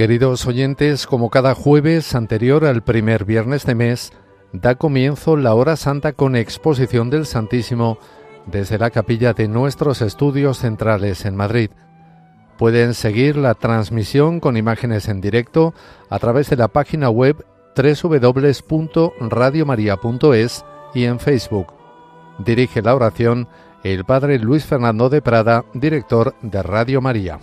Queridos oyentes, como cada jueves anterior al primer viernes de mes, da comienzo la hora santa con exposición del Santísimo desde la capilla de nuestros estudios centrales en Madrid. Pueden seguir la transmisión con imágenes en directo a través de la página web www.radiomaria.es y en Facebook. Dirige la oración el Padre Luis Fernando de Prada, director de Radio María.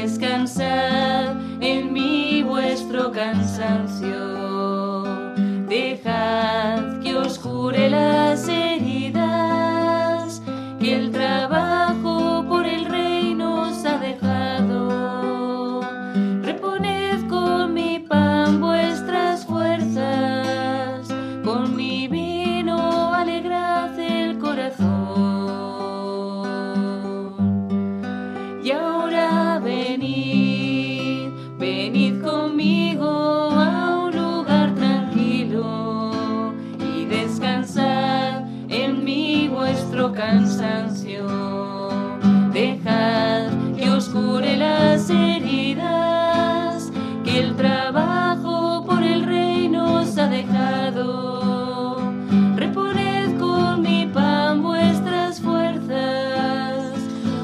Descansad en mí vuestro cansancio. Dejad que os jure la Reponed con mi pan vuestras fuerzas,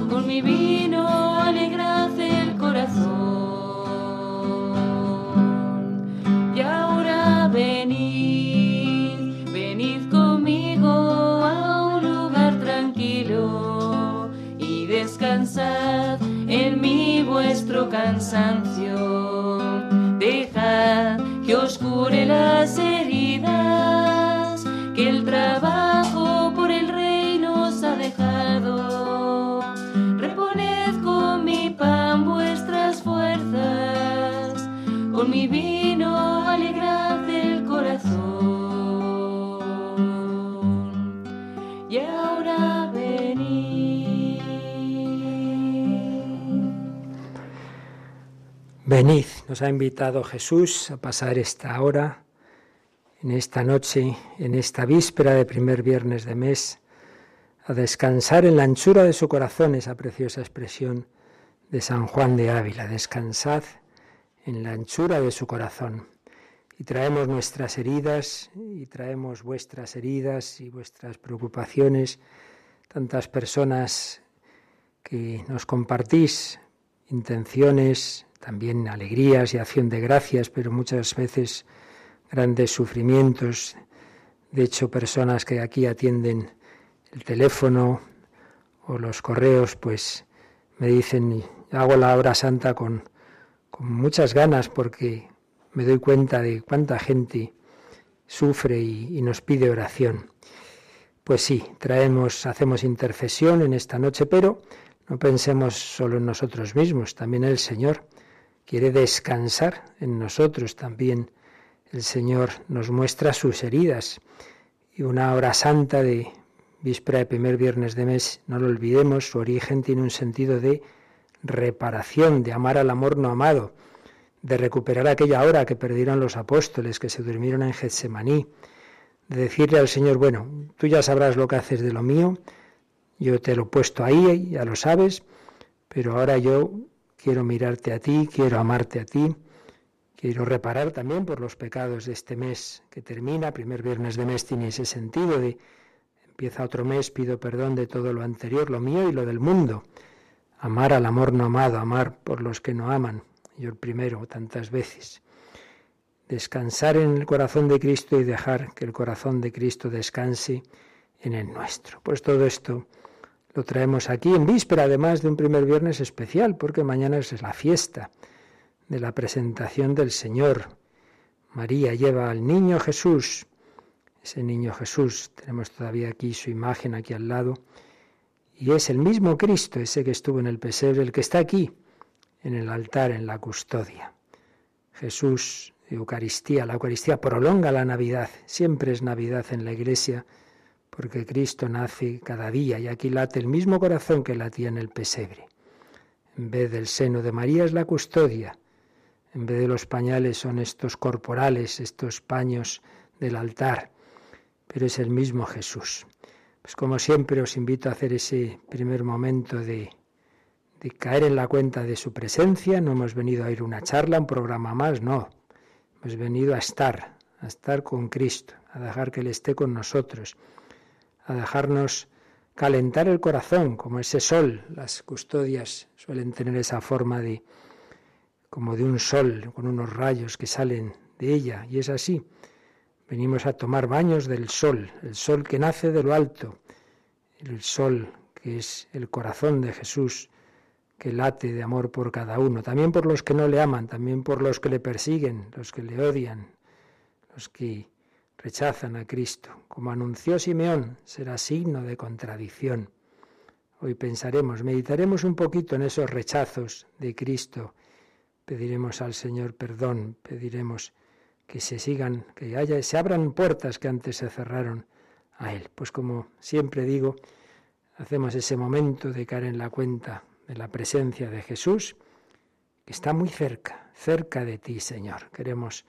con mi vino alegrad el corazón. Y ahora venid, venid conmigo a un lugar tranquilo y descansad en mí vuestro cansancio. Venid, nos ha invitado Jesús a pasar esta hora, en esta noche, en esta víspera de primer viernes de mes, a descansar en la anchura de su corazón, esa preciosa expresión de San Juan de Ávila, descansad en la anchura de su corazón. Y traemos nuestras heridas y traemos vuestras heridas y vuestras preocupaciones, tantas personas que nos compartís intenciones, también alegrías y acción de gracias, pero muchas veces grandes sufrimientos. De hecho, personas que aquí atienden el teléfono o los correos, pues me dicen, hago la hora santa con, con muchas ganas porque me doy cuenta de cuánta gente sufre y, y nos pide oración. Pues sí, traemos, hacemos intercesión en esta noche, pero no pensemos solo en nosotros mismos, también el Señor quiere descansar en nosotros también. El Señor nos muestra sus heridas y una hora santa de víspera de primer viernes de mes, no lo olvidemos, su origen tiene un sentido de reparación, de amar al amor no amado, de recuperar aquella hora que perdieron los apóstoles, que se durmieron en Getsemaní, de decirle al Señor, bueno, tú ya sabrás lo que haces de lo mío, yo te lo he puesto ahí, ya lo sabes, pero ahora yo quiero mirarte a ti, quiero amarte a ti, quiero reparar también por los pecados de este mes que termina, primer viernes de mes tiene ese sentido de empieza otro mes, pido perdón de todo lo anterior, lo mío y lo del mundo. Amar al amor no amado, amar por los que no aman, yo el primero tantas veces. Descansar en el corazón de Cristo y dejar que el corazón de Cristo descanse en el nuestro. Pues todo esto lo traemos aquí en víspera, además de un primer viernes especial, porque mañana es la fiesta de la presentación del Señor. María lleva al niño Jesús, ese niño Jesús, tenemos todavía aquí su imagen aquí al lado, y es el mismo Cristo, ese que estuvo en el pesebre, el que está aquí, en el altar, en la custodia. Jesús, Eucaristía, la Eucaristía prolonga la Navidad, siempre es Navidad en la Iglesia, porque Cristo nace cada día y aquí late el mismo corazón que latía en el pesebre. En vez del seno de María es la custodia, En vez de los pañales son estos corporales, estos paños del altar, pero es el mismo Jesús. Pues como siempre os invito a hacer ese primer momento de, de caer en la cuenta de su presencia. No hemos venido a ir una charla, un programa más, no. Hemos venido a estar, a estar con Cristo, a dejar que Él esté con nosotros, a dejarnos calentar el corazón, como ese sol. Las custodias suelen tener esa forma de como de un sol con unos rayos que salen de ella, y es así. Venimos a tomar baños del sol, el sol que nace de lo alto, el sol que es el corazón de Jesús, que late de amor por cada uno, también por los que no le aman, también por los que le persiguen, los que le odian, los que rechazan a Cristo. Como anunció Simeón, será signo de contradicción. Hoy pensaremos, meditaremos un poquito en esos rechazos de Cristo. Pediremos al Señor perdón, pediremos que se sigan, que haya, se abran puertas que antes se cerraron a Él. Pues como siempre digo, hacemos ese momento de caer en la cuenta de la presencia de Jesús, que está muy cerca, cerca de ti, Señor. Queremos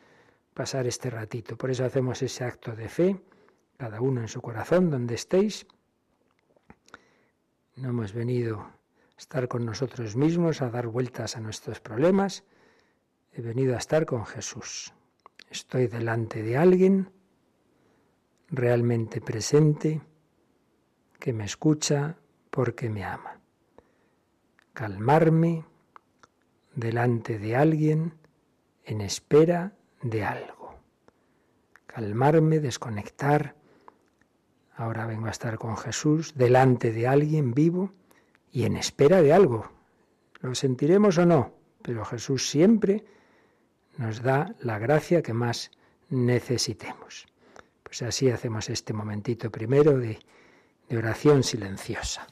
pasar este ratito. Por eso hacemos ese acto de fe, cada uno en su corazón, donde estéis. No hemos venido a estar con nosotros mismos, a dar vueltas a nuestros problemas. He venido a estar con Jesús. Estoy delante de alguien realmente presente que me escucha porque me ama. Calmarme delante de alguien en espera de algo. Calmarme, desconectar. Ahora vengo a estar con Jesús delante de alguien vivo y en espera de algo. Lo sentiremos o no, pero Jesús siempre nos da la gracia que más necesitemos. Pues así hacemos este momentito primero de, de oración silenciosa.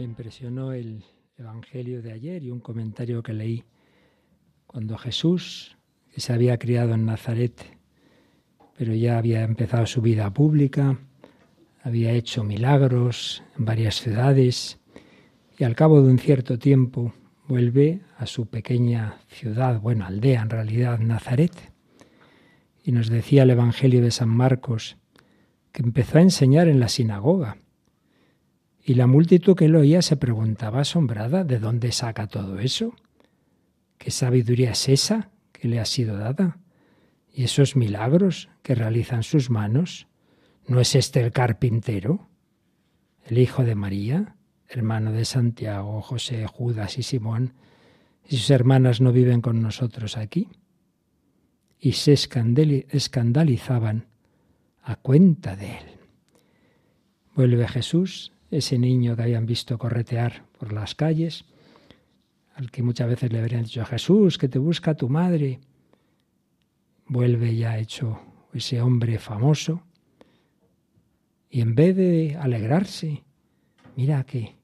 Me impresionó el Evangelio de ayer y un comentario que leí cuando Jesús, que se había criado en Nazaret, pero ya había empezado su vida pública, había hecho milagros en varias ciudades y al cabo de un cierto tiempo vuelve a su pequeña ciudad, bueno, aldea en realidad, Nazaret. Y nos decía el Evangelio de San Marcos que empezó a enseñar en la sinagoga. Y la multitud que lo oía se preguntaba asombrada, ¿de dónde saca todo eso? ¿Qué sabiduría es esa que le ha sido dada? ¿Y esos milagros que realizan sus manos? ¿No es este el carpintero? ¿El hijo de María? ¿Hermano de Santiago, José, Judas y Simón? ¿Y sus hermanas no viven con nosotros aquí? Y se escandalizaban a cuenta de él. Vuelve Jesús, ese niño que habían visto corretear por las calles, al que muchas veces le habrían dicho, Jesús, que te busca tu madre. Vuelve ya hecho ese hombre famoso. Y en vez de alegrarse, mira que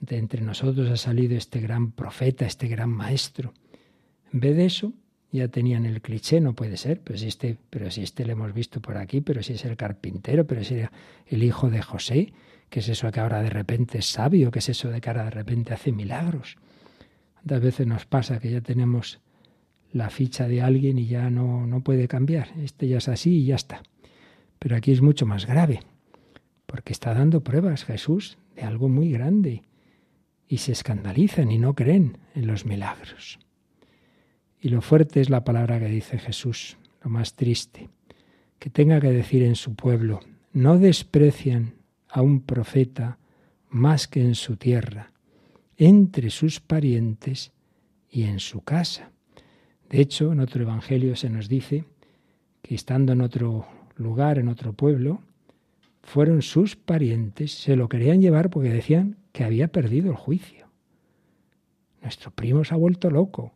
de entre nosotros ha salido este gran profeta, este gran maestro. En vez de eso, ya tenían el cliché, no puede ser, pero si este, pero si este le hemos visto por aquí, pero si es el carpintero, pero si era el hijo de José, ¿qué es eso que ahora de repente es sabio? ¿Qué es eso de que ahora de repente hace milagros? ¿Cuántas veces nos pasa que ya tenemos la ficha de alguien y ya no, no puede cambiar? Este ya es así y ya está. Pero aquí es mucho más grave, porque está dando pruebas Jesús de algo muy grande y se escandalizan y no creen en los milagros. Y lo fuerte es la palabra que dice Jesús, lo más triste, que tenga que decir en su pueblo, no desprecian a un profeta más que en su tierra, entre sus parientes y en su casa. De hecho, en otro evangelio se nos dice que estando en otro lugar, en otro pueblo, fueron sus parientes, se lo querían llevar porque decían que había perdido el juicio. Nuestro primo se ha vuelto loco.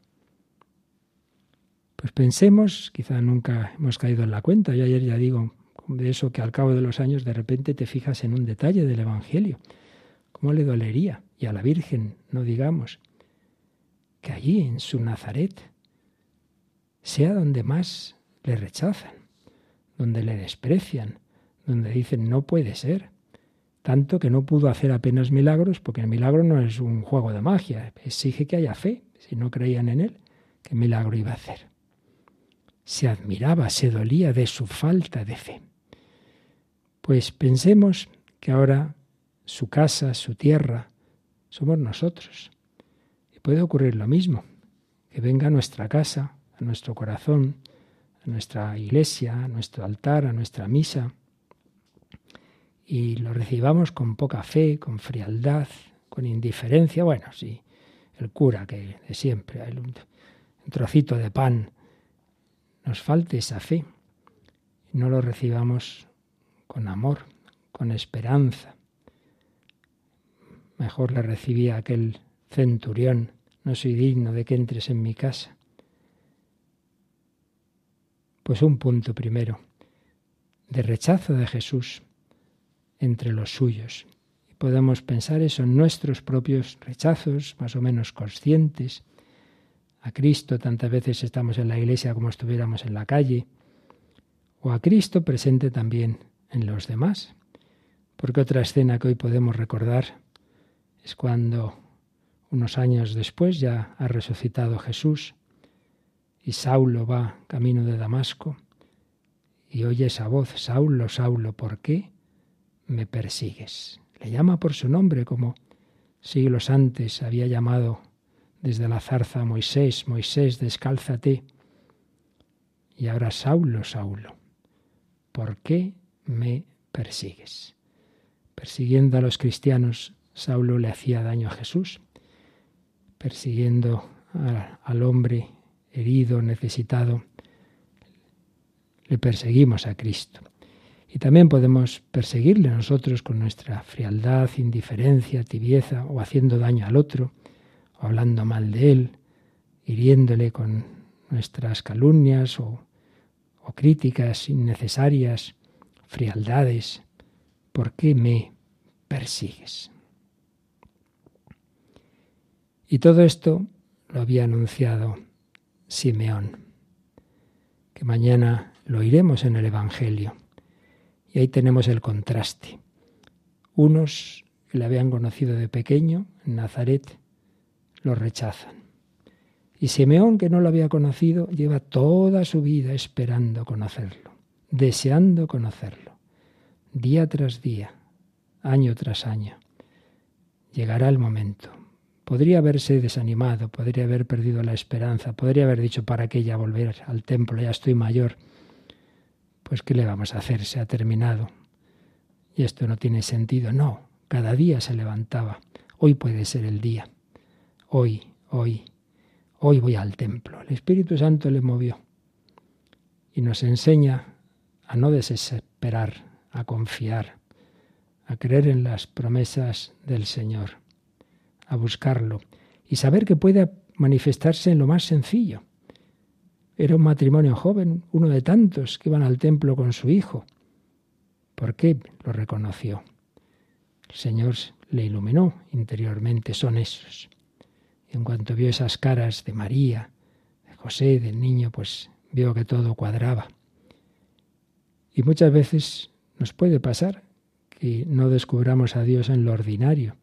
Pues pensemos, quizá nunca hemos caído en la cuenta, yo ayer ya digo de eso que al cabo de los años de repente te fijas en un detalle del Evangelio. ¿Cómo le dolería? Y a la Virgen, no digamos, que allí en su Nazaret sea donde más le rechazan, donde le desprecian, donde dicen no puede ser. Tanto que no pudo hacer apenas milagros, porque el milagro no es un juego de magia, exige que haya fe. Si no creían en él, ¿qué milagro iba a hacer? Se admiraba, se dolía de su falta de fe. Pues pensemos que ahora su casa, su tierra, somos nosotros. Y puede ocurrir lo mismo, que venga a nuestra casa, a nuestro corazón, a nuestra iglesia, a nuestro altar, a nuestra misa, y lo recibamos con poca fe, con frialdad, con indiferencia. Bueno, sí, el cura que de siempre, un trocito de pan, nos falte esa fe. No lo recibamos con amor, con esperanza, Mejor le recibía aquel centurión, no soy digno de que entres en mi casa. Pues un punto primero, de rechazo de Jesús entre los suyos. Y podemos pensar eso en nuestros propios rechazos, más o menos conscientes. A Cristo tantas veces estamos en la iglesia como estuviéramos en la calle, o a Cristo presente también en los demás. Porque otra escena que hoy podemos recordar es cuando unos años después ya ha resucitado Jesús y Saulo va camino de Damasco y oye esa voz, Saulo, Saulo, ¿por qué me persigues? Le llama por su nombre como siglos antes había llamado desde la zarza Moisés, Moisés, descálzate. Y ahora Saulo, Saulo, ¿por qué me persigues? Persiguiendo a los cristianos Saulo le hacía daño a Jesús, persiguiendo al hombre herido, necesitado, le perseguimos a Cristo. Y también podemos perseguirle nosotros con nuestra frialdad, indiferencia, tibieza, o haciendo daño al otro, o hablando mal de él, hiriéndole con nuestras calumnias o, o críticas innecesarias, frialdades. ¿Por qué me persigues? Y todo esto lo había anunciado Simeón, que mañana lo oiremos en el Evangelio. Y ahí tenemos el contraste. Unos que le habían conocido de pequeño en Nazaret lo rechazan. Y Simeón, que no lo había conocido, lleva toda su vida esperando conocerlo, deseando conocerlo, día tras día, año tras año. Llegará el momento. Podría haberse desanimado, podría haber perdido la esperanza, podría haber dicho, ¿para qué ya volver al templo? Ya estoy mayor. Pues ¿qué le vamos a hacer? Se ha terminado. Y esto no tiene sentido. No, cada día se levantaba. Hoy puede ser el día. Hoy, hoy, hoy voy al templo. El Espíritu Santo le movió y nos enseña a no desesperar, a confiar, a creer en las promesas del Señor, a buscarlo y saber que puede manifestarse en lo más sencillo. Era un matrimonio joven, uno de tantos que iban al templo con su hijo. ¿Por qué lo reconoció? El Señor le iluminó interiormente, son esos. Y en cuanto vio esas caras de María, de José, del niño, pues vio que todo cuadraba. Y muchas veces nos puede pasar que no descubramos a Dios en lo ordinario.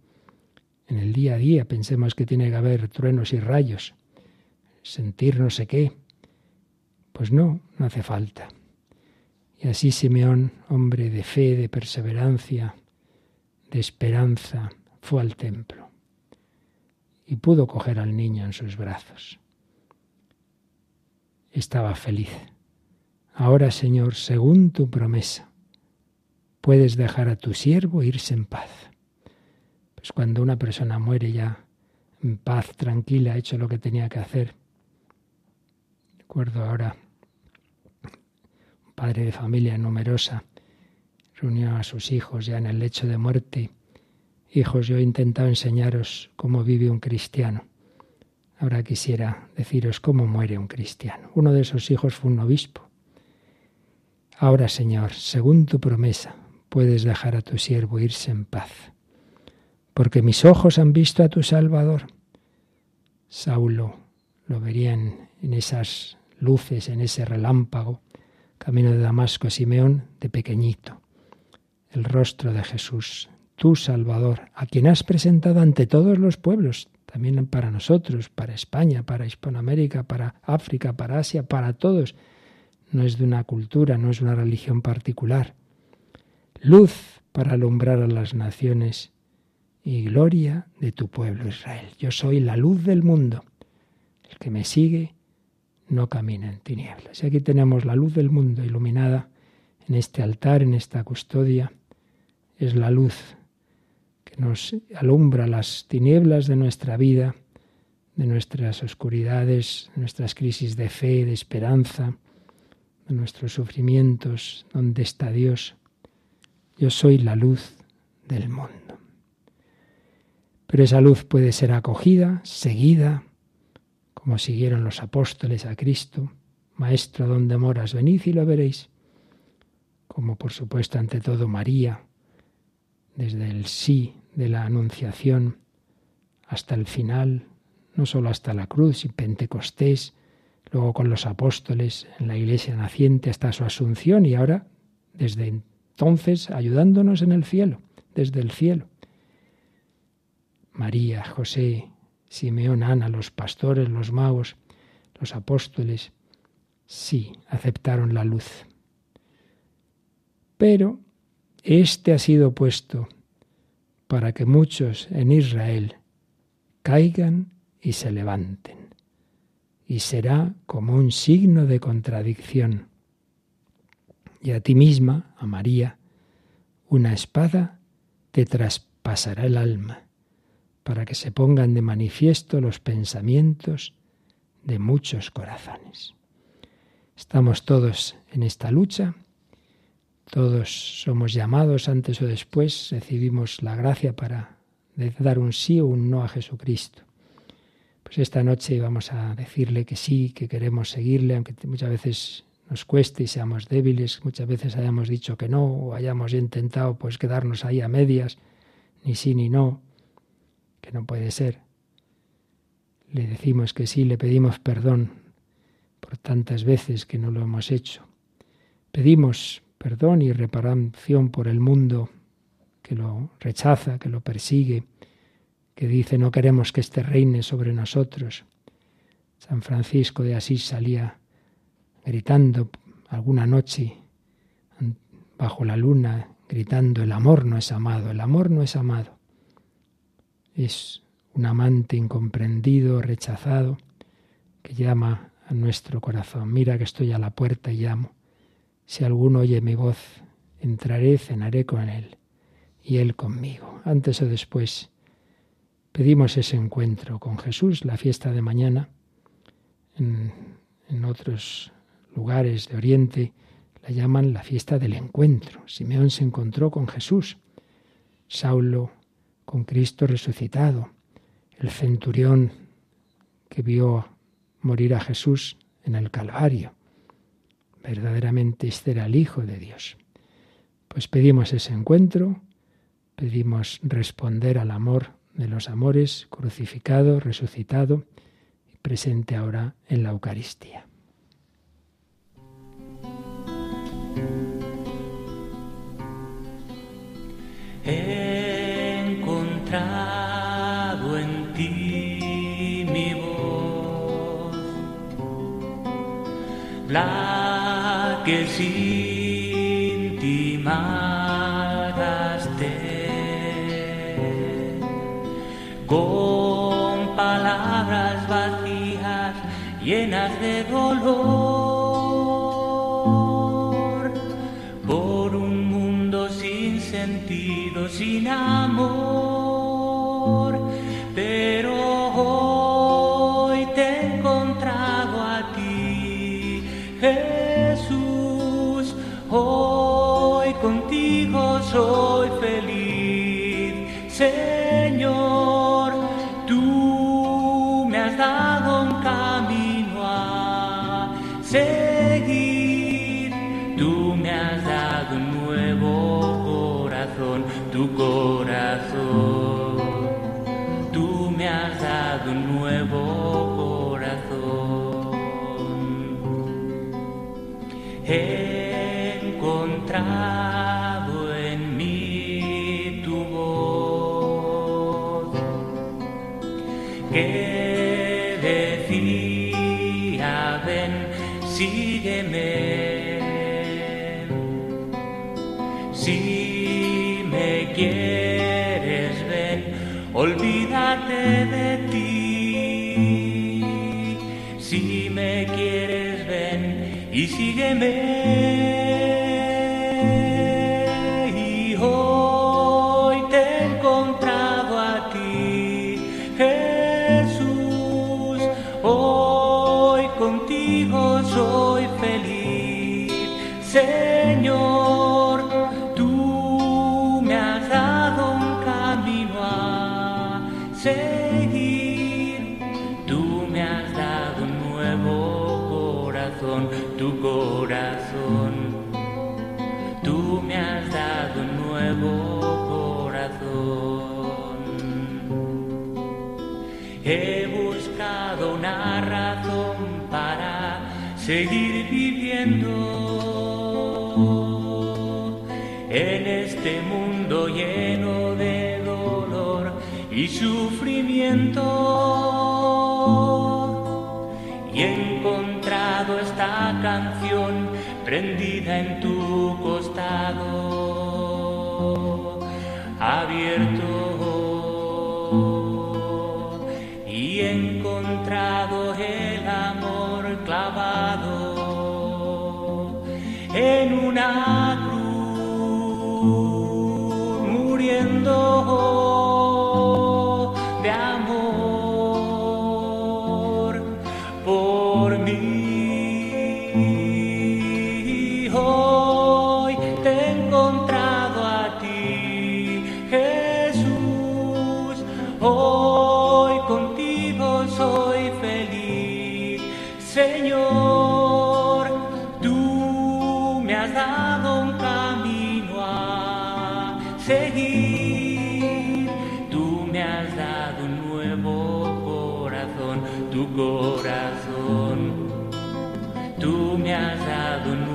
En el día a día pensemos que tiene que haber truenos y rayos, sentir no sé qué. Pues no, no hace falta. Y así Simeón, hombre de fe, de perseverancia, de esperanza, fue al templo y pudo coger al niño en sus brazos. Estaba feliz. Ahora, Señor, según tu promesa, puedes dejar a tu siervo irse en paz. Pues cuando una persona muere ya en paz, tranquila, ha hecho lo que tenía que hacer. Recuerdo ahora un padre de familia numerosa reunió a sus hijos ya en el lecho de muerte Hijos, yo he intentado enseñaros cómo vive un cristiano. Ahora quisiera deciros cómo muere un cristiano. Uno de esos hijos fue un obispo. Ahora, Señor, según tu promesa, puedes dejar a tu siervo irse en paz, porque mis ojos han visto a tu Salvador. Saulo lo verían en esas luces, en ese relámpago, camino de Damasco, Simeón, de pequeñito, el rostro de Jesús tu Salvador, a quien has presentado ante todos los pueblos, también para nosotros, para España, para Hispanoamérica, para África, para Asia, para todos. No es de una cultura, no es una religión particular. Luz para alumbrar a las naciones y gloria de tu pueblo Israel. Yo soy la luz del mundo. El que me sigue no camina en tinieblas. Y aquí tenemos la luz del mundo iluminada en este altar, en esta custodia. Es la luz nos alumbra las tinieblas de nuestra vida, de nuestras oscuridades, de nuestras crisis de fe, de esperanza, de nuestros sufrimientos, ¿dónde está Dios? Yo soy la luz del mundo. Pero esa luz puede ser acogida, seguida, como siguieron los apóstoles a Cristo. Maestro, ¿dónde moras? Venid y lo veréis. Como por supuesto ante todo María, desde el sí de la Anunciación hasta el final, no solo hasta la cruz y Pentecostés, luego con los apóstoles en la iglesia naciente hasta su asunción y ahora desde entonces ayudándonos en el cielo, desde el cielo. María, José, Simeón, Ana, los pastores, los magos, los apóstoles, sí, aceptaron la luz. Pero este ha sido puesto para que muchos en Israel caigan y se levanten. Y será como un signo de contradicción. Y a ti misma, a María, una espada te traspasará el alma, para que se pongan de manifiesto los pensamientos de muchos corazones. Estamos todos en esta lucha todos somos llamados antes o después, recibimos la gracia para dar un sí o un no a Jesucristo. Pues esta noche vamos a decirle que sí, que queremos seguirle, aunque muchas veces nos cueste y seamos débiles, muchas veces hayamos dicho que no o hayamos intentado pues quedarnos ahí a medias, ni sí ni no, que no puede ser. le decimos que sí, le pedimos perdón por tantas veces que no lo hemos hecho. Pedimos perdón y reparación por el mundo que lo rechaza, que lo persigue, que dice no queremos que este reine sobre nosotros. San Francisco de Asís salía gritando alguna noche bajo la luna, gritando el amor no es amado, el amor no es amado. Es un amante incomprendido, rechazado, que llama a nuestro corazón. Mira que estoy a la puerta y llamo. Si alguno oye mi voz, entraré, cenaré con él y él conmigo. Antes o después pedimos ese encuentro con Jesús, la fiesta de mañana. En, otros lugares de Oriente la llaman la fiesta del encuentro. Simeón se encontró con Jesús, Saulo con Cristo resucitado, el centurión que vio morir a Jesús en el Calvario. Verdaderamente este era el Hijo de Dios. Pues pedimos ese encuentro, pedimos responder al amor de los amores, crucificado, resucitado y presente ahora en la Eucaristía. la que sin por un mundo sin sentido, sin amor, quieres ven y sígueme. Seguir viviendo en este mundo lleno de dolor y sufrimiento. Y he encontrado esta canción prendida en tu seguir. Tú me has dado un nuevo corazón, tu corazón. Tú me has dado un nuevo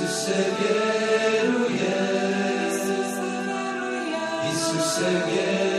Isuse wieruję, Isuse wieruję.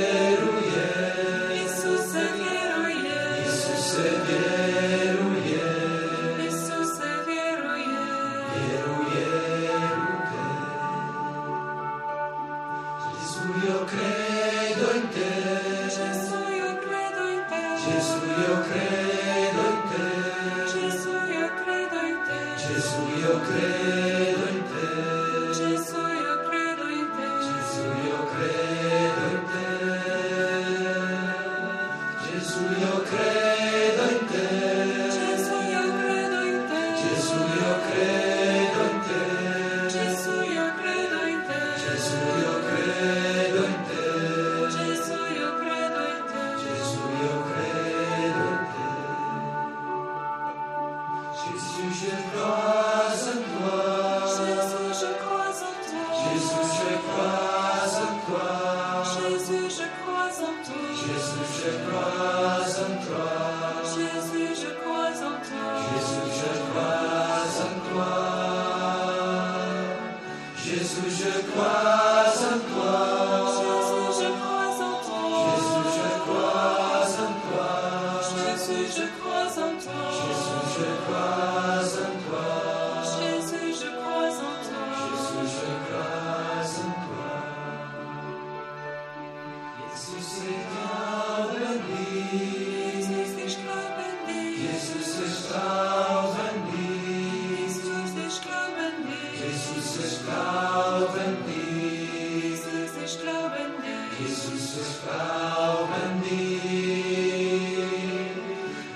Jesus is Glauben.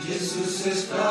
Jesus is Glauben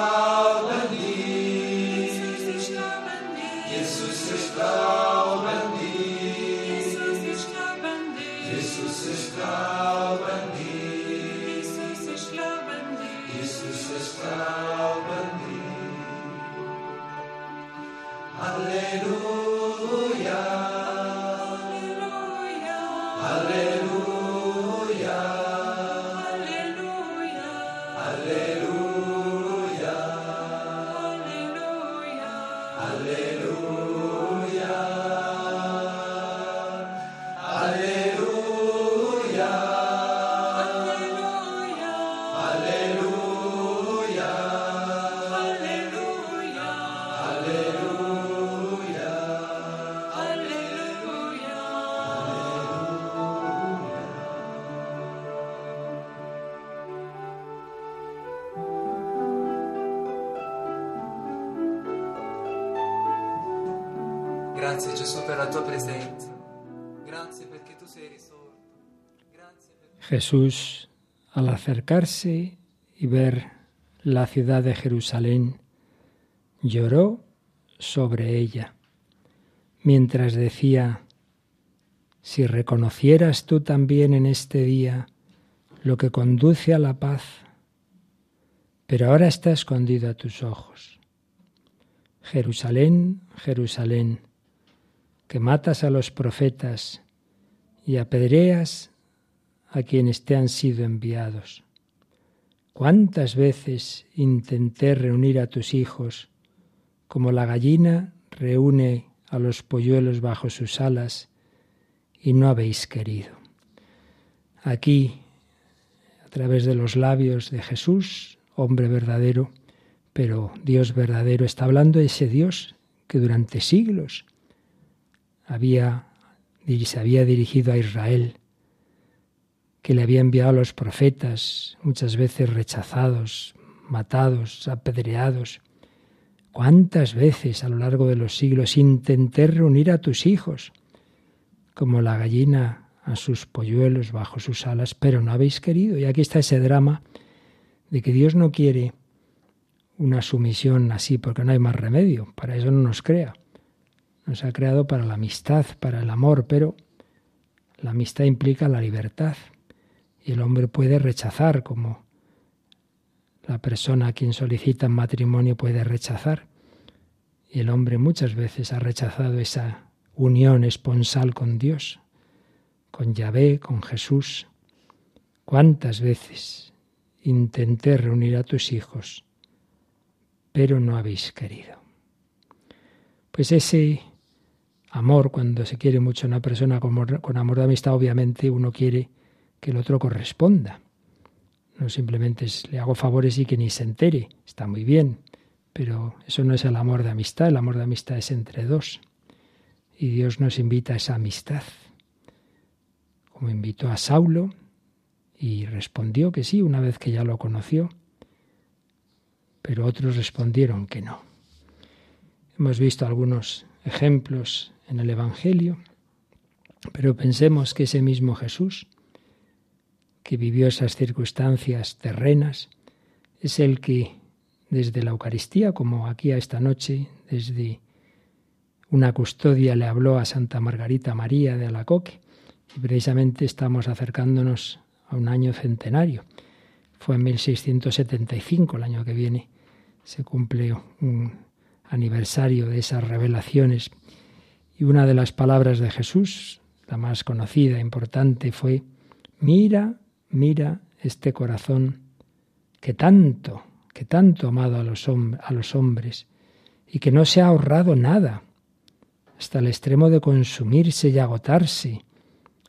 Jesús, al acercarse y ver la ciudad de Jerusalén, lloró sobre ella mientras decía, si reconocieras tú también en este día lo que conduce a la paz, pero ahora está escondido a tus ojos. Jerusalén, Jerusalén, que matas a los profetas y apedreas a quienes te han sido enviados. ¿Cuántas veces intenté reunir a tus hijos como la gallina reúne a los polluelos bajo sus alas y no habéis querido? Aquí, a través de los labios de Jesús, hombre verdadero, pero Dios verdadero, está hablando ese Dios que durante siglos había, se había dirigido a Israel, que le había enviado a los profetas, muchas veces rechazados, matados, apedreados. ¿Cuántas veces a lo largo de los siglos intenté reunir a tus hijos, como la gallina a sus polluelos bajo sus alas, pero no habéis querido? Y aquí está ese drama de que Dios no quiere una sumisión así, porque no hay más remedio, para eso no nos crea. Nos ha creado para la amistad, para el amor, pero la amistad implica la libertad. Y el hombre puede rechazar, como la persona a quien solicita matrimonio puede rechazar. Y el hombre muchas veces ha rechazado esa unión esponsal con Dios, con Yahvé, con Jesús. ¿Cuántas veces intenté reunir a tus hijos, pero no habéis querido? Pues ese amor, cuando se quiere mucho a una persona con amor de amistad, obviamente uno quiere que el otro corresponda. No simplemente le hago favores y que ni se entere. Está muy bien, pero eso no es el amor de amistad. El amor de amistad es entre dos. Y Dios nos invita a esa amistad. Como invitó a Saulo y respondió que sí una vez que ya lo conoció, pero otros respondieron que no. Hemos visto algunos ejemplos en el Evangelio, pero pensemos que ese mismo Jesús, que vivió esas circunstancias terrenas, es el que desde la Eucaristía, como aquí a esta noche, desde una custodia le habló a Santa Margarita María de Alacoque, y precisamente estamos acercándonos a un año centenario. Fue en 1675, el año que viene, se cumple un aniversario de esas revelaciones. Y una de las palabras de Jesús, la más conocida, importante, fue, mira, mira este corazón que tanto, que tanto ha amado a los, a los hombres y que no se ha ahorrado nada, hasta el extremo de consumirse y agotarse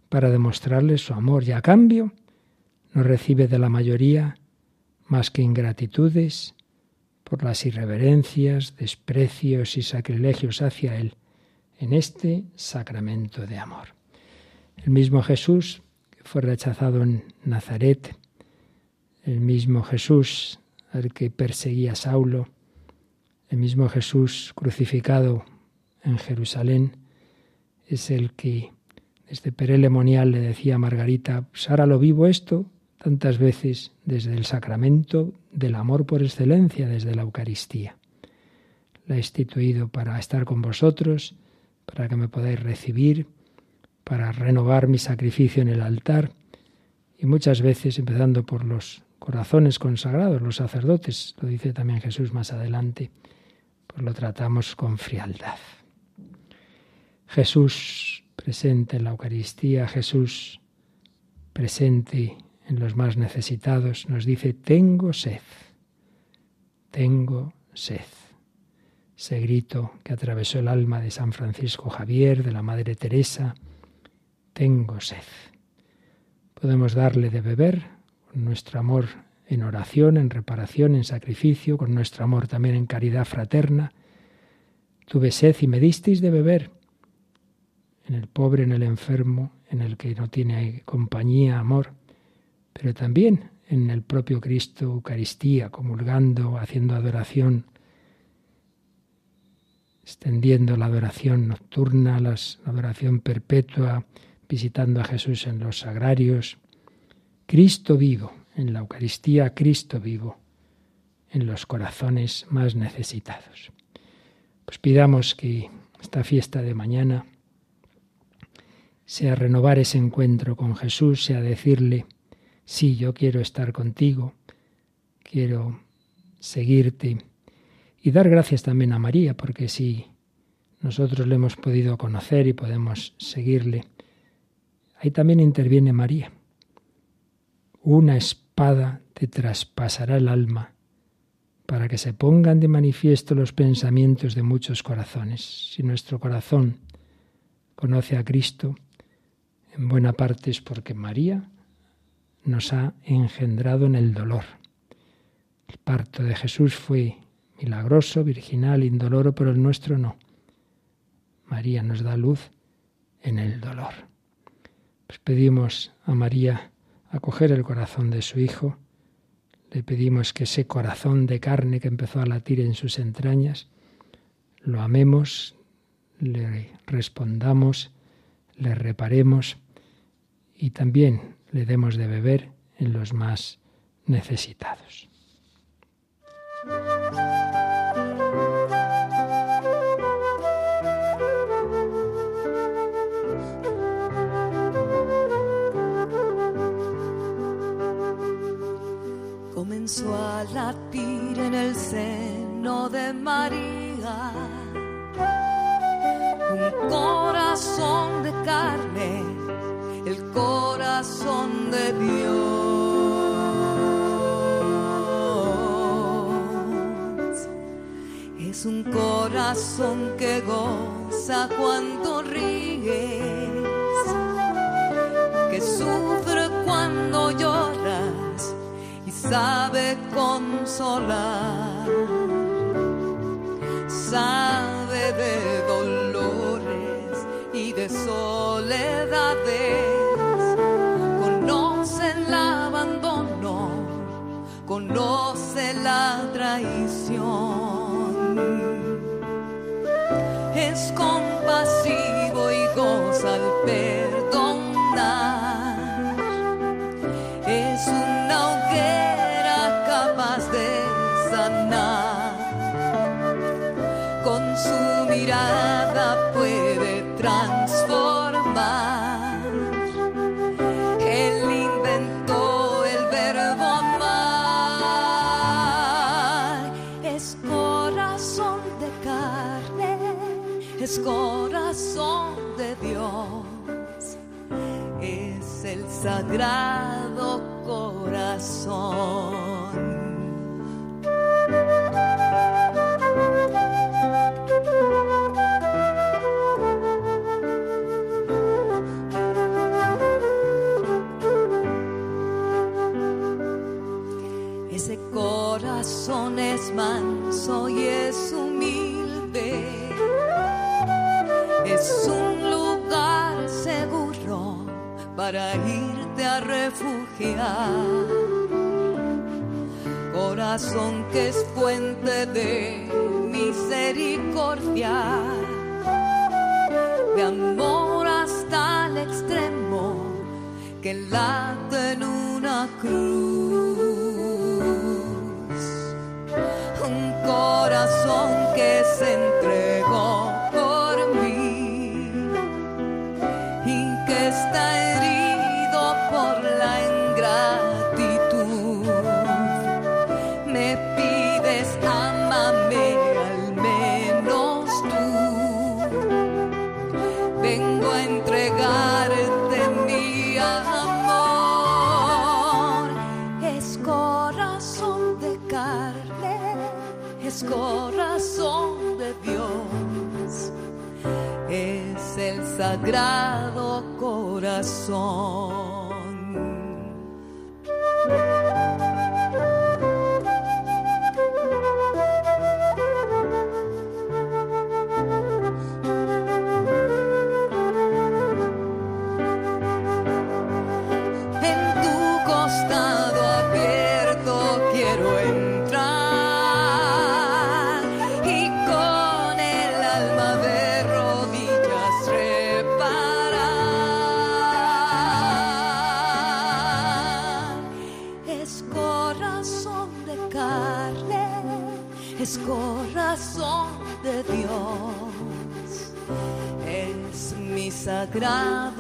para demostrarles su amor. Y a cambio no recibe de la mayoría más que ingratitudes por las irreverencias, desprecios y sacrilegios hacia Él en este sacramento de amor. El mismo Jesús que fue rechazado en Nazaret, el mismo Jesús al que perseguía Saulo, el mismo Jesús crucificado en Jerusalén, es el que desde Perelemonial le decía a Margarita, pues ahora lo vivo esto tantas veces desde el sacramento del amor por excelencia, desde la Eucaristía. La he instituido para estar con vosotros, para que me podáis recibir, para renovar mi sacrificio en el altar. Y muchas veces, empezando por los corazones consagrados, los sacerdotes, lo dice también Jesús más adelante, pues lo tratamos con frialdad. Jesús presente en la Eucaristía, Jesús presente en los más necesitados, nos dice, tengo sed, tengo sed ese grito que atravesó el alma de San Francisco Javier, de la Madre Teresa, tengo sed. Podemos darle de beber con nuestro amor en oración, en reparación, en sacrificio, con nuestro amor también en caridad fraterna. Tuve sed y me disteis de beber. En el pobre, en el enfermo, en el que no tiene compañía, amor, pero también en el propio Cristo, Eucaristía, comulgando, haciendo adoración extendiendo la adoración nocturna, la adoración perpetua, visitando a Jesús en los sagrarios. Cristo vivo, en la Eucaristía, Cristo vivo, en los corazones más necesitados. Pues pidamos que esta fiesta de mañana sea renovar ese encuentro con Jesús, sea decirle, sí, yo quiero estar contigo, quiero seguirte y dar gracias también a María, porque si nosotros le hemos podido conocer y podemos seguirle, ahí también interviene María. Una espada te traspasará el alma para que se pongan de manifiesto los pensamientos de muchos corazones. Si nuestro corazón conoce a Cristo, en buena parte es porque María nos ha engendrado en el dolor. El parto de Jesús fue milagroso, virginal, indoloro, pero el nuestro no. María nos da luz en el dolor. Pues pedimos a María acoger el corazón de su Hijo le pedimos que ese corazón de carne que empezó a latir en sus entrañas, lo amemos, le respondamos, le reparemos y también le demos de beber en los más necesitados. comenzó a latir en el seno de María. Un corazón de carne, corazón de Dios. Es un corazón que goza cuando ríes, que sufre cuando lloras sabe consolar, sabe de dolores y de soledades, conoce la traición, es compasivo y goza es corazón de Dios. Es el sagrado corazón. Para irte a refugiar. Corazón que es fuente de misericordia, de amor hasta el extremo que late en una cruz. corazón que se sagrado corazón. Sagrado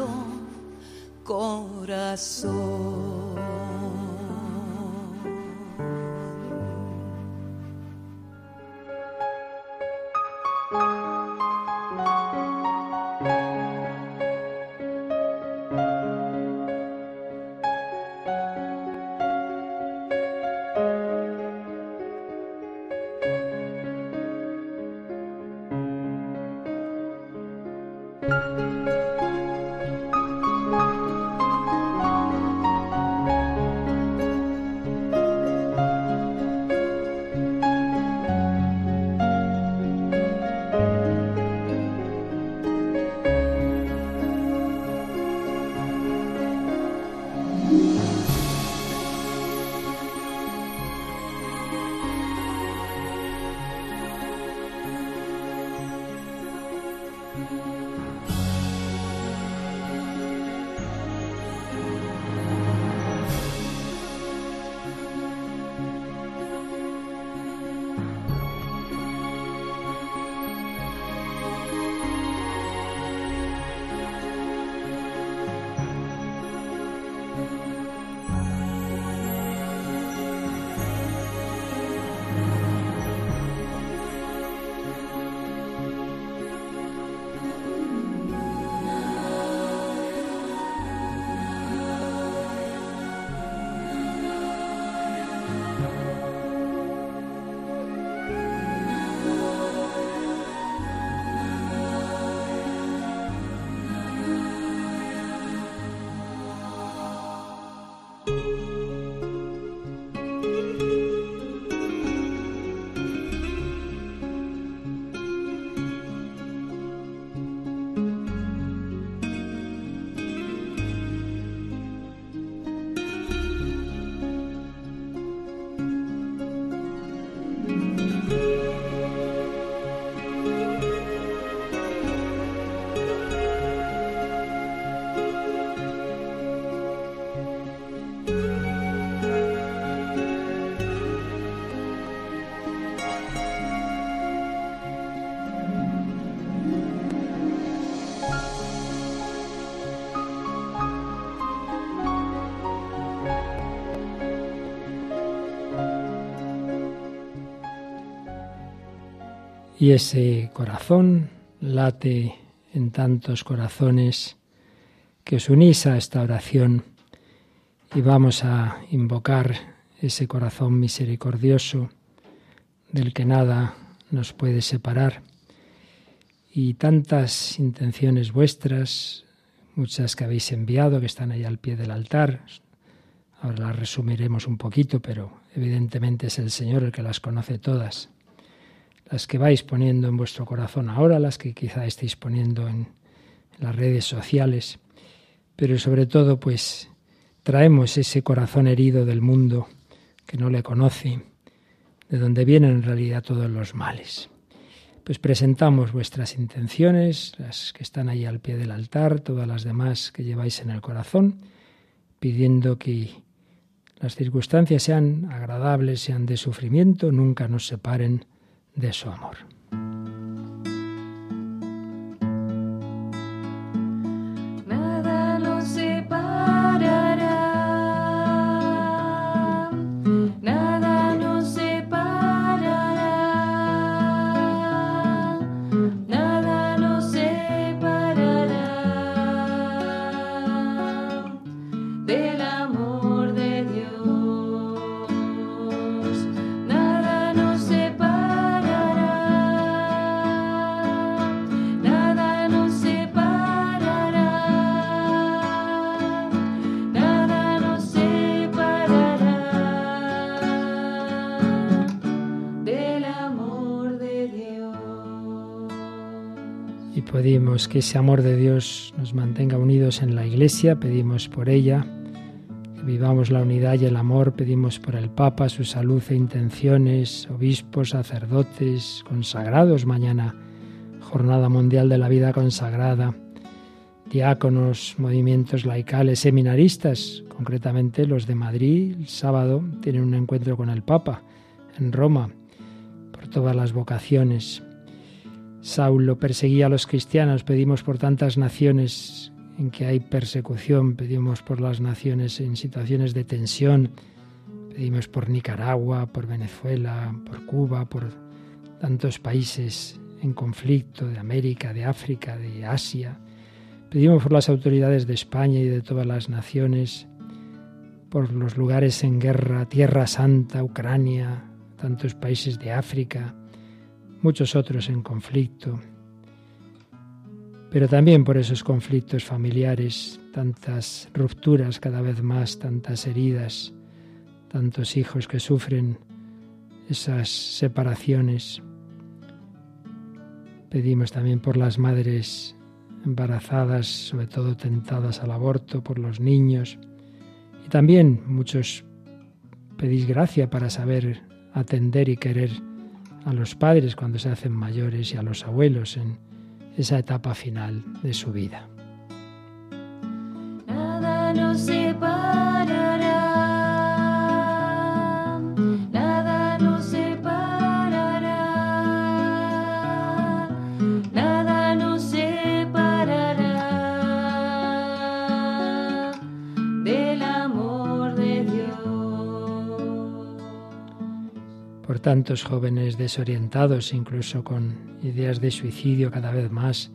Y ese corazón late en tantos corazones que os unís a esta oración y vamos a invocar ese corazón misericordioso del que nada nos puede separar. Y tantas intenciones vuestras, muchas que habéis enviado, que están ahí al pie del altar. Ahora las resumiremos un poquito, pero evidentemente es el Señor el que las conoce todas las que vais poniendo en vuestro corazón ahora, las que quizá estéis poniendo en, las redes sociales, pero sobre todo pues traemos ese corazón herido del mundo que no le conoce, de donde vienen en realidad todos los males. Pues presentamos vuestras intenciones, las que están ahí al pie del altar, todas las demás que lleváis en el corazón, pidiendo que las circunstancias sean agradables, sean de sufrimiento, nunca nos separen de su amor. Que ese amor de Dios nos mantenga unidos en la Iglesia, pedimos por ella, que vivamos la unidad y el amor, pedimos por el Papa, su salud e intenciones, obispos, sacerdotes, consagrados mañana, Jornada Mundial de la Vida Consagrada, diáconos, movimientos laicales, seminaristas, concretamente los de Madrid, el sábado tienen un encuentro con el Papa en Roma, por todas las vocaciones Saulo perseguía a los cristianos, pedimos por tantas naciones en que hay persecución, pedimos por las naciones en situaciones de tensión, pedimos por Nicaragua, por Venezuela, por Cuba, por tantos países en conflicto de América, de África, de Asia. Pedimos por las autoridades de España y de todas las naciones, por los lugares en guerra, Tierra Santa, Ucrania, tantos países de África, muchos otros en conflicto, pero también por esos conflictos familiares, tantas rupturas cada vez más, tantas heridas, tantos hijos que sufren esas separaciones. Pedimos también por las madres embarazadas, sobre todo tentadas al aborto, por los niños, y también muchos pedís gracia para saber atender y querer a los padres cuando se hacen mayores y a los abuelos en esa etapa final de su vida. Tantos jóvenes desorientados, incluso con ideas de suicidio cada vez más,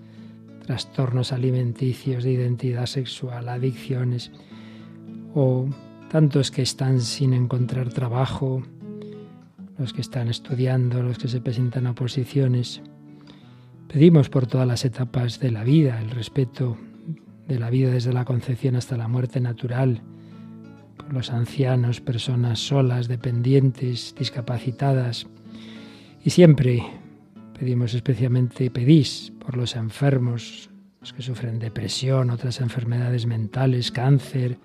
trastornos alimenticios de identidad sexual, adicciones, o tantos que están sin encontrar trabajo, los que están estudiando, los que se presentan a oposiciones. Pedimos por todas las etapas de la vida, el respeto de la vida desde la concepción hasta la muerte natural, los ancianos, personas solas, dependientes, discapacitadas. Y siempre pedimos especialmente, pedís por los enfermos, los que sufren depresión, otras enfermedades mentales, cáncer,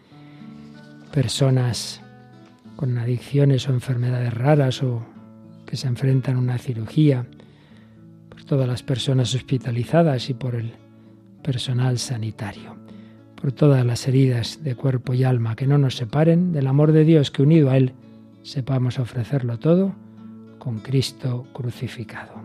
personas con adicciones o enfermedades raras o que se enfrentan a una cirugía, por todas las personas hospitalizadas y por el personal sanitario por todas las heridas de cuerpo y alma que no nos separen del amor de Dios que unido a Él sepamos ofrecerlo todo con Cristo crucificado.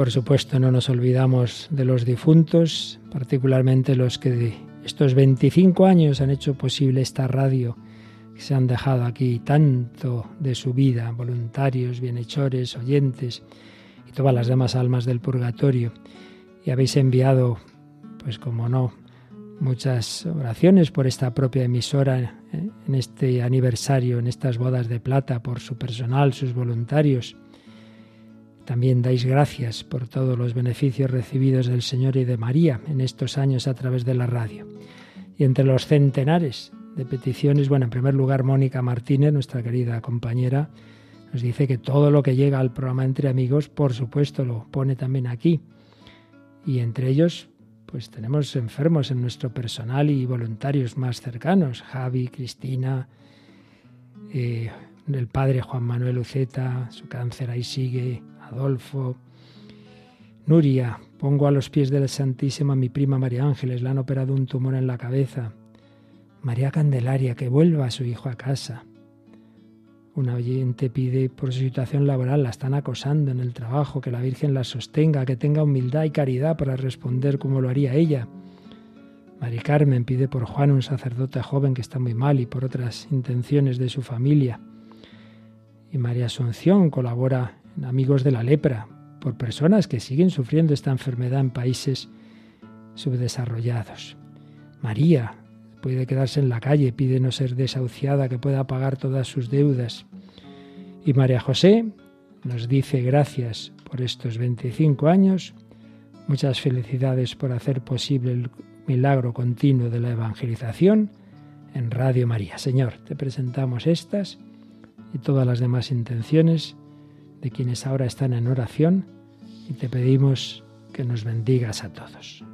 Por supuesto, no nos olvidamos de los difuntos, particularmente los que estos 25 años han hecho posible esta radio, que se han dejado aquí tanto de su vida, voluntarios, bienhechores, oyentes y todas las demás almas del purgatorio. Y habéis enviado, pues como no, muchas oraciones por esta propia emisora ¿eh? en este aniversario, en estas bodas de plata, por su personal, sus voluntarios. También dais gracias por todos los beneficios recibidos del Señor y de María en estos años a través de la radio. Y entre los centenares de peticiones, bueno, en primer lugar, Mónica Martínez, nuestra querida compañera, nos dice que todo lo que llega al programa Entre Amigos, por supuesto, lo pone también aquí. Y entre ellos, pues tenemos enfermos en nuestro personal y voluntarios más cercanos, Javi, Cristina, eh, el padre Juan Manuel Uceta, su cáncer ahí sigue, Adolfo, Nuria, pongo a los pies de la Santísima a mi prima María Ángeles, le han operado un tumor en la cabeza. María Candelaria, que vuelva a su hijo a casa. Una oyente pide por su situación laboral, la están acosando en el trabajo, que la Virgen la sostenga, que tenga humildad y caridad para responder como lo haría ella. María Carmen pide por Juan, un sacerdote joven que está muy mal y por otras intenciones de su familia. Y María Asunción colabora amigos de la lepra, por personas que siguen sufriendo esta enfermedad en países subdesarrollados. María puede quedarse en la calle, pide no ser desahuciada, que pueda pagar todas sus deudas. Y María José nos dice gracias por estos 25 años, muchas felicidades por hacer posible el milagro continuo de la evangelización en Radio María. Señor, te presentamos estas y todas las demás intenciones de quienes ahora están en oración y te pedimos que nos bendigas a todos.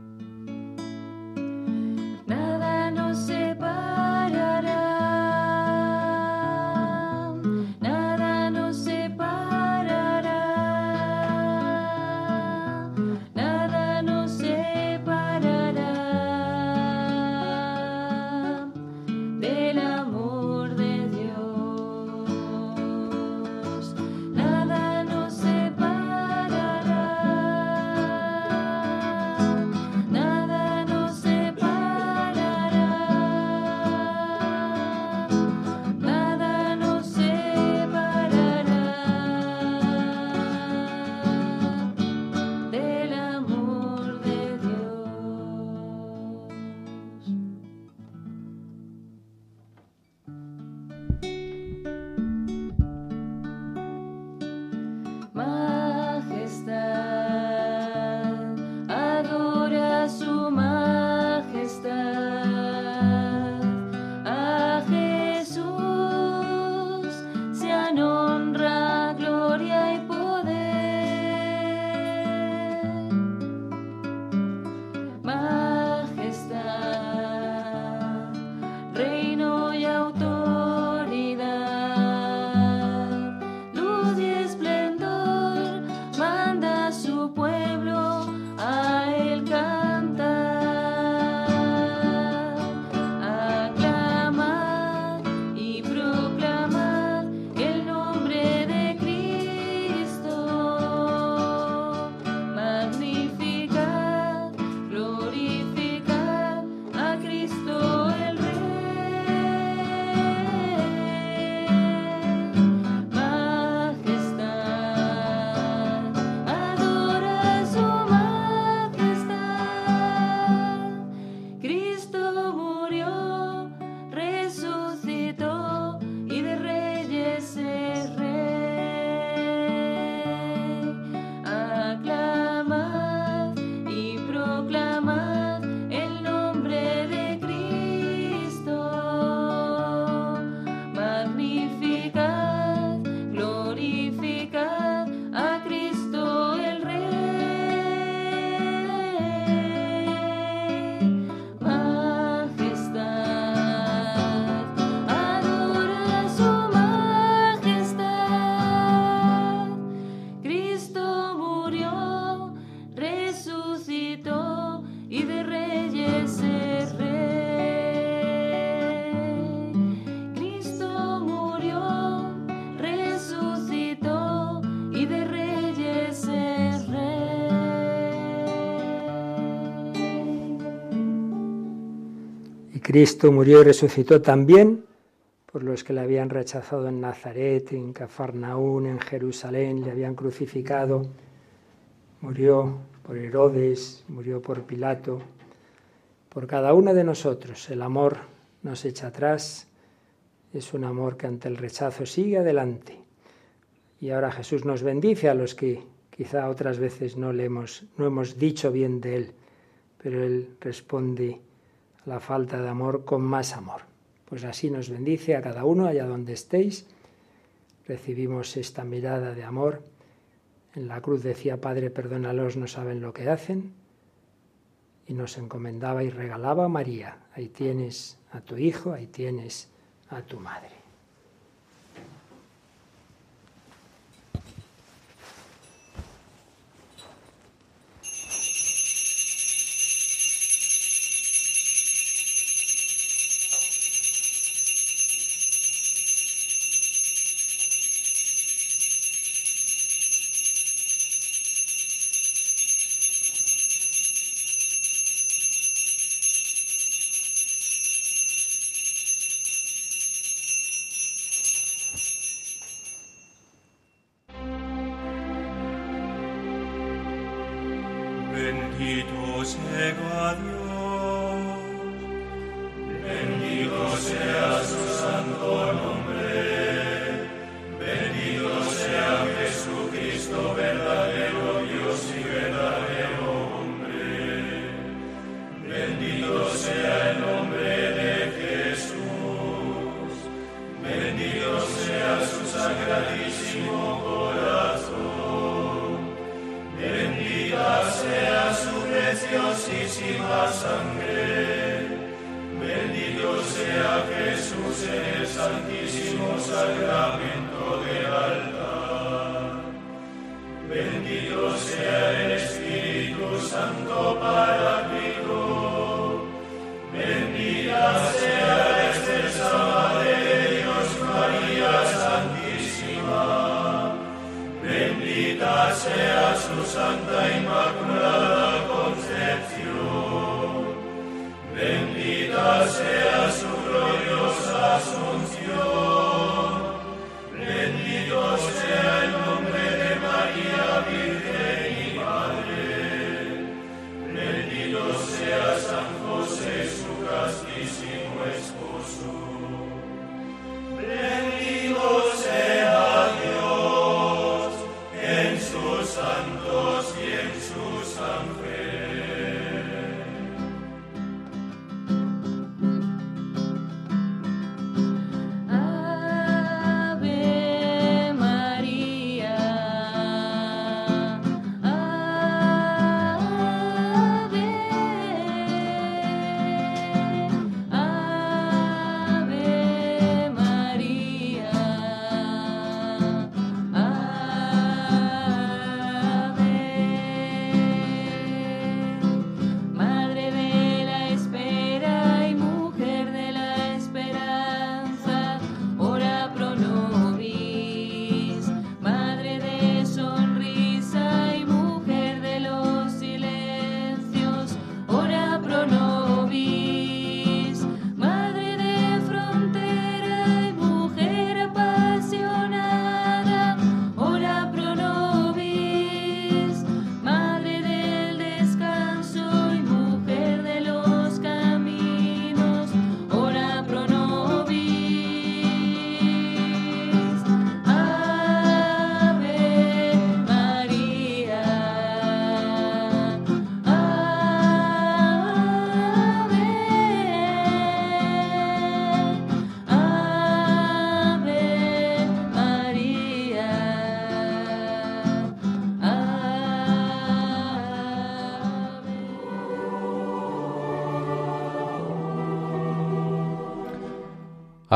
Cristo murió y resucitó también por los que le habían rechazado en Nazaret, en Cafarnaún, en Jerusalén, le habían crucificado. Murió por Herodes, murió por Pilato, por cada uno de nosotros. El amor nos echa atrás, es un amor que ante el rechazo sigue adelante. Y ahora Jesús nos bendice a los que quizá otras veces no le hemos, no hemos dicho bien de Él, pero Él responde la falta de amor con más amor. Pues así nos bendice a cada uno allá donde estéis. Recibimos esta mirada de amor. En la cruz decía, Padre, perdónalos, no saben lo que hacen. Y nos encomendaba y regalaba a María. Ahí tienes a tu hijo, ahí tienes a tu madre. 웬디 도세가 되어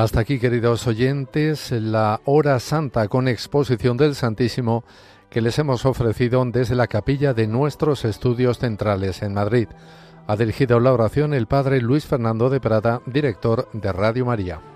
Hasta aquí, queridos oyentes, la hora santa con exposición del Santísimo que les hemos ofrecido desde la capilla de nuestros estudios centrales en Madrid. Ha dirigido la oración el padre Luis Fernando de Prada, director de Radio María.